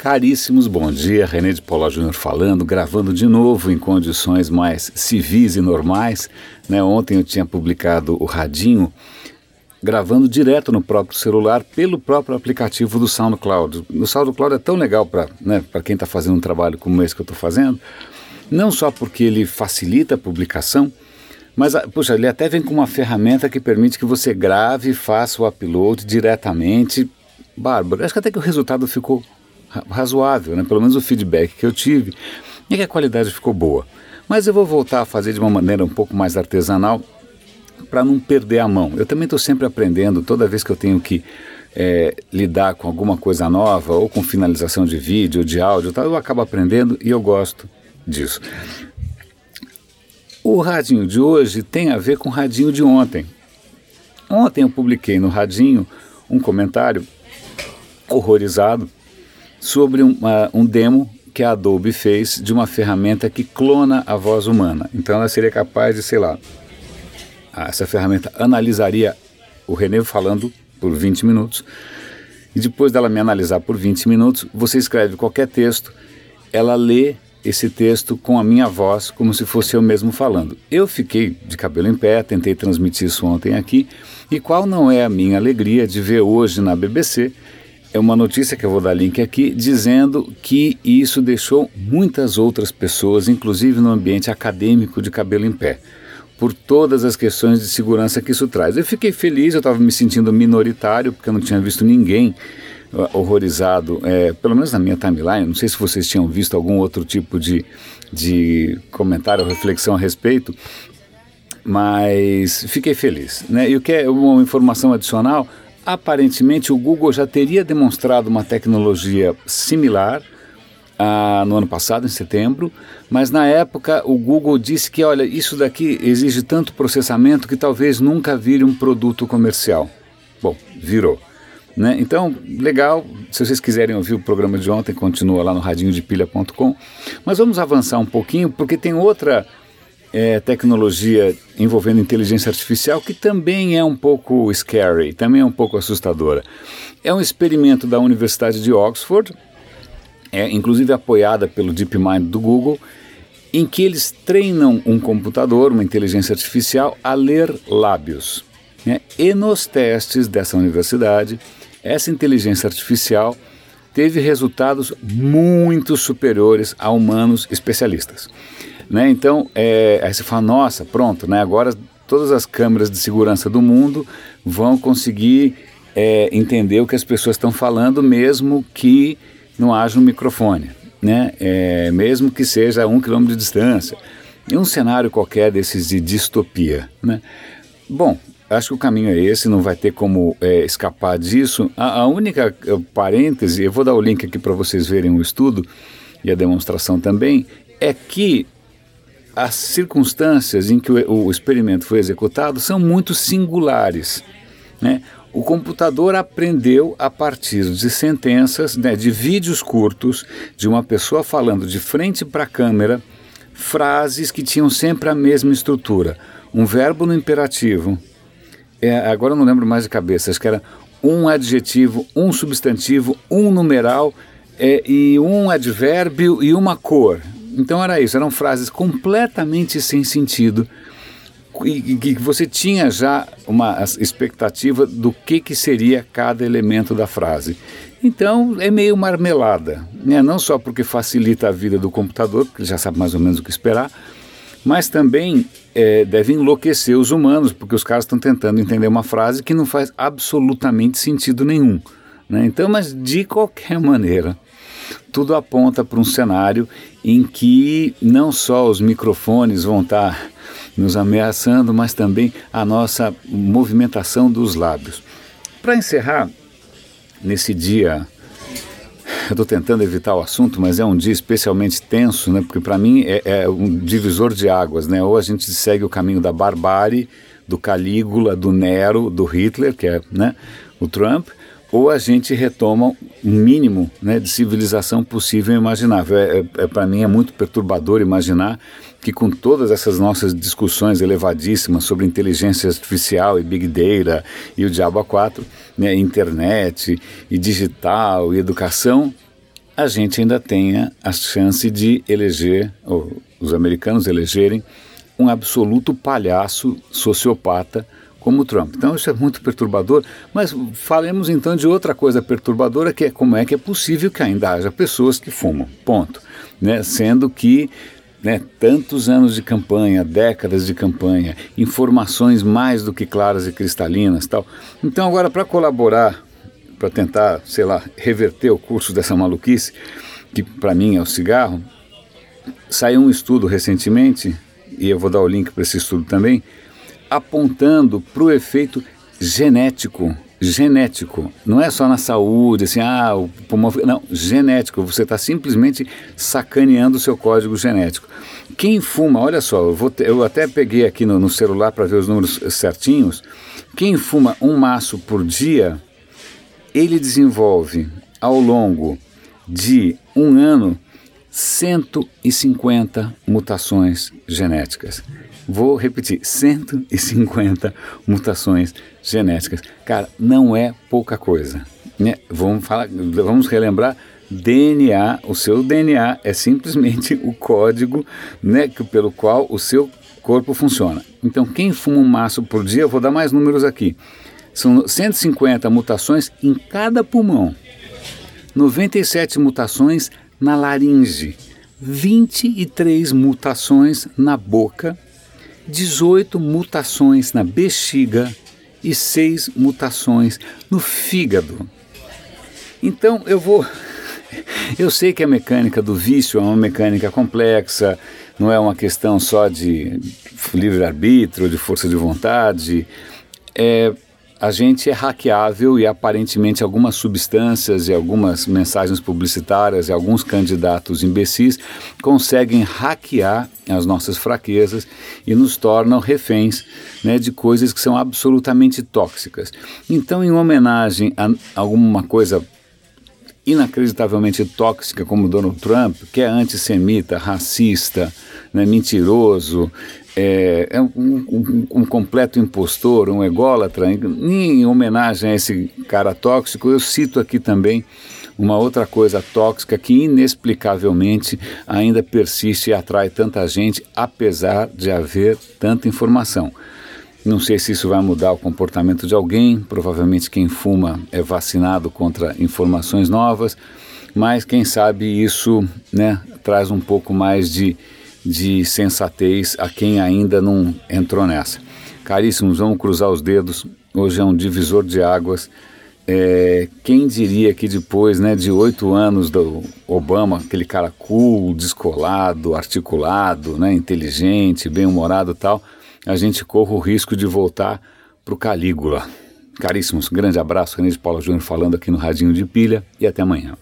Caríssimos, bom dia. René de Paula Júnior falando, gravando de novo em condições mais civis e normais. Né? Ontem eu tinha publicado o Radinho gravando direto no próprio celular pelo próprio aplicativo do SoundCloud. O SoundCloud é tão legal para né, quem está fazendo um trabalho como esse que eu estou fazendo, não só porque ele facilita a publicação, mas, ah, puxa, ele até vem com uma ferramenta que permite que você grave e faça o upload diretamente. Bárbaro. Acho que até que o resultado ficou razoável, né? pelo menos o feedback que eu tive, é que a qualidade ficou boa. Mas eu vou voltar a fazer de uma maneira um pouco mais artesanal para não perder a mão. Eu também estou sempre aprendendo, toda vez que eu tenho que é, lidar com alguma coisa nova, ou com finalização de vídeo, de áudio, tal, eu acabo aprendendo e eu gosto disso. O radinho de hoje tem a ver com o radinho de ontem. Ontem eu publiquei no radinho um comentário horrorizado sobre um, uh, um demo que a Adobe fez de uma ferramenta que clona a voz humana. Então ela seria capaz de, sei lá, essa ferramenta analisaria o René falando por 20 minutos e depois dela me analisar por 20 minutos, você escreve qualquer texto, ela lê esse texto com a minha voz, como se fosse eu mesmo falando. Eu fiquei de cabelo em pé, tentei transmitir isso ontem aqui, e qual não é a minha alegria de ver hoje na BBC é uma notícia que eu vou dar link aqui, dizendo que isso deixou muitas outras pessoas, inclusive no ambiente acadêmico, de cabelo em pé, por todas as questões de segurança que isso traz. Eu fiquei feliz, eu estava me sentindo minoritário, porque eu não tinha visto ninguém uh, horrorizado, é, pelo menos na minha timeline, não sei se vocês tinham visto algum outro tipo de, de comentário ou reflexão a respeito, mas fiquei feliz. Né? E o que é uma informação adicional, Aparentemente, o Google já teria demonstrado uma tecnologia similar ah, no ano passado, em setembro, mas na época o Google disse que, olha, isso daqui exige tanto processamento que talvez nunca vire um produto comercial. Bom, virou. Né? Então, legal, se vocês quiserem ouvir o programa de ontem, continua lá no radinhodepilha.com. Mas vamos avançar um pouquinho, porque tem outra é, tecnologia envolvendo inteligência artificial que também é um pouco scary, também é um pouco assustadora. É um experimento da Universidade de Oxford, é, inclusive apoiada pelo DeepMind do Google, em que eles treinam um computador, uma inteligência artificial, a ler lábios. Né? E nos testes dessa universidade, essa inteligência artificial teve resultados muito superiores a humanos especialistas. Né? Então, é, aí você fala, nossa, pronto, né? agora todas as câmeras de segurança do mundo vão conseguir é, entender o que as pessoas estão falando, mesmo que não haja um microfone, né? É, mesmo que seja a um quilômetro de distância. Em um cenário qualquer desses de distopia. Né? Bom, acho que o caminho é esse, não vai ter como é, escapar disso. A, a única parêntese, eu vou dar o link aqui para vocês verem o estudo e a demonstração também, é que as circunstâncias em que o, o experimento foi executado são muito singulares. Né? O computador aprendeu a partir de sentenças, né, de vídeos curtos, de uma pessoa falando de frente para a câmera, frases que tinham sempre a mesma estrutura. Um verbo no imperativo, é, agora eu não lembro mais de cabeça, acho que era um adjetivo, um substantivo, um numeral é, e um advérbio e uma cor. Então era isso, eram frases completamente sem sentido e que você tinha já uma expectativa do que, que seria cada elemento da frase. Então é meio marmelada, né? não só porque facilita a vida do computador, porque ele já sabe mais ou menos o que esperar, mas também é, deve enlouquecer os humanos, porque os caras estão tentando entender uma frase que não faz absolutamente sentido nenhum. Né? Então, mas de qualquer maneira, tudo aponta para um cenário em que não só os microfones vão estar nos ameaçando, mas também a nossa movimentação dos lábios. Para encerrar, nesse dia, eu estou tentando evitar o assunto, mas é um dia especialmente tenso, né? porque para mim é, é, um divisor de águas. Né? Ou a gente segue o caminho da barbárie, do Calígula, do Nero, do Hitler, que é né, o Trump, ou a gente retoma um mínimo né, de civilização possível e imaginável. É, é, é Para mim é muito perturbador imaginar que com todas essas nossas discussões elevadíssimas sobre inteligência artificial e big data e o diabo a quatro, né, internet e digital e educação, a gente ainda tenha a chance de eleger, ou os americanos elegerem, um absoluto palhaço sociopata como o Trump. Então isso é muito perturbador, mas falemos então de outra coisa perturbadora, que é como é que é possível que ainda haja pessoas que fumam, ponto. Né? Sendo que né, tantos anos de campanha, décadas de campanha, informações mais do que claras e cristalinas tal. Então agora para colaborar, para tentar, sei lá, reverter o curso dessa maluquice, que para mim é o cigarro, saiu um estudo recentemente, e eu vou dar o link para esse estudo também, apontando para o efeito genético. Genético, não é só na saúde, assim, ah, o pulmão. Não, genético, você está simplesmente sacaneando o seu código genético. Quem fuma, olha só, eu, vou, eu até peguei aqui no, no celular para ver os números certinhos. Quem fuma um maço por dia, ele desenvolve ao longo de um ano 150 mutações genéticas. Vou repetir: 150 mutações genéticas. Cara, não é pouca coisa. Né? Vamos, falar, vamos relembrar DNA, o seu DNA é simplesmente o código né, pelo qual o seu corpo funciona. Então, quem fuma um maço por dia, eu vou dar mais números aqui. São 150 mutações em cada pulmão, 97 mutações na laringe, 23 mutações na boca 18 mutações na bexiga e 6 mutações no fígado. Então eu vou. Eu sei que a mecânica do vício é uma mecânica complexa, não é uma questão só de livre-arbítrio, de força de vontade. É, a gente é hackeável e aparentemente algumas substâncias e algumas mensagens publicitárias e alguns candidatos imbecis conseguem hackear as nossas fraquezas e nos tornam reféns né, de coisas que são absolutamente tóxicas. Então, em homenagem a alguma coisa inacreditavelmente tóxica como Donald Trump, que é antissemita, racista, né, mentiroso, é, é um, um, um, completo impostor, um ególatra. Em homenagem a esse cara tóxico, eu cito aqui também uma outra coisa tóxica que inexplicavelmente ainda persiste e atrai tanta gente, apesar de haver tanta informação. Não sei se isso vai mudar o comportamento de alguém, provavelmente quem fuma é vacinado contra informações novas, mas quem sabe isso né, traz um pouco mais de de sensatez a quem ainda não entrou nessa. Caríssimos, vamos cruzar os dedos. Hoje é um divisor de águas. É, quem diria que depois né, de oito anos do Obama, aquele cara cool, descolado, articulado, né, inteligente, bem-humorado tal, a gente corre o risco de voltar para o Calígula. Caríssimos, grande abraço, René de Paula Júnior falando aqui no Radinho de Pilha e até amanhã.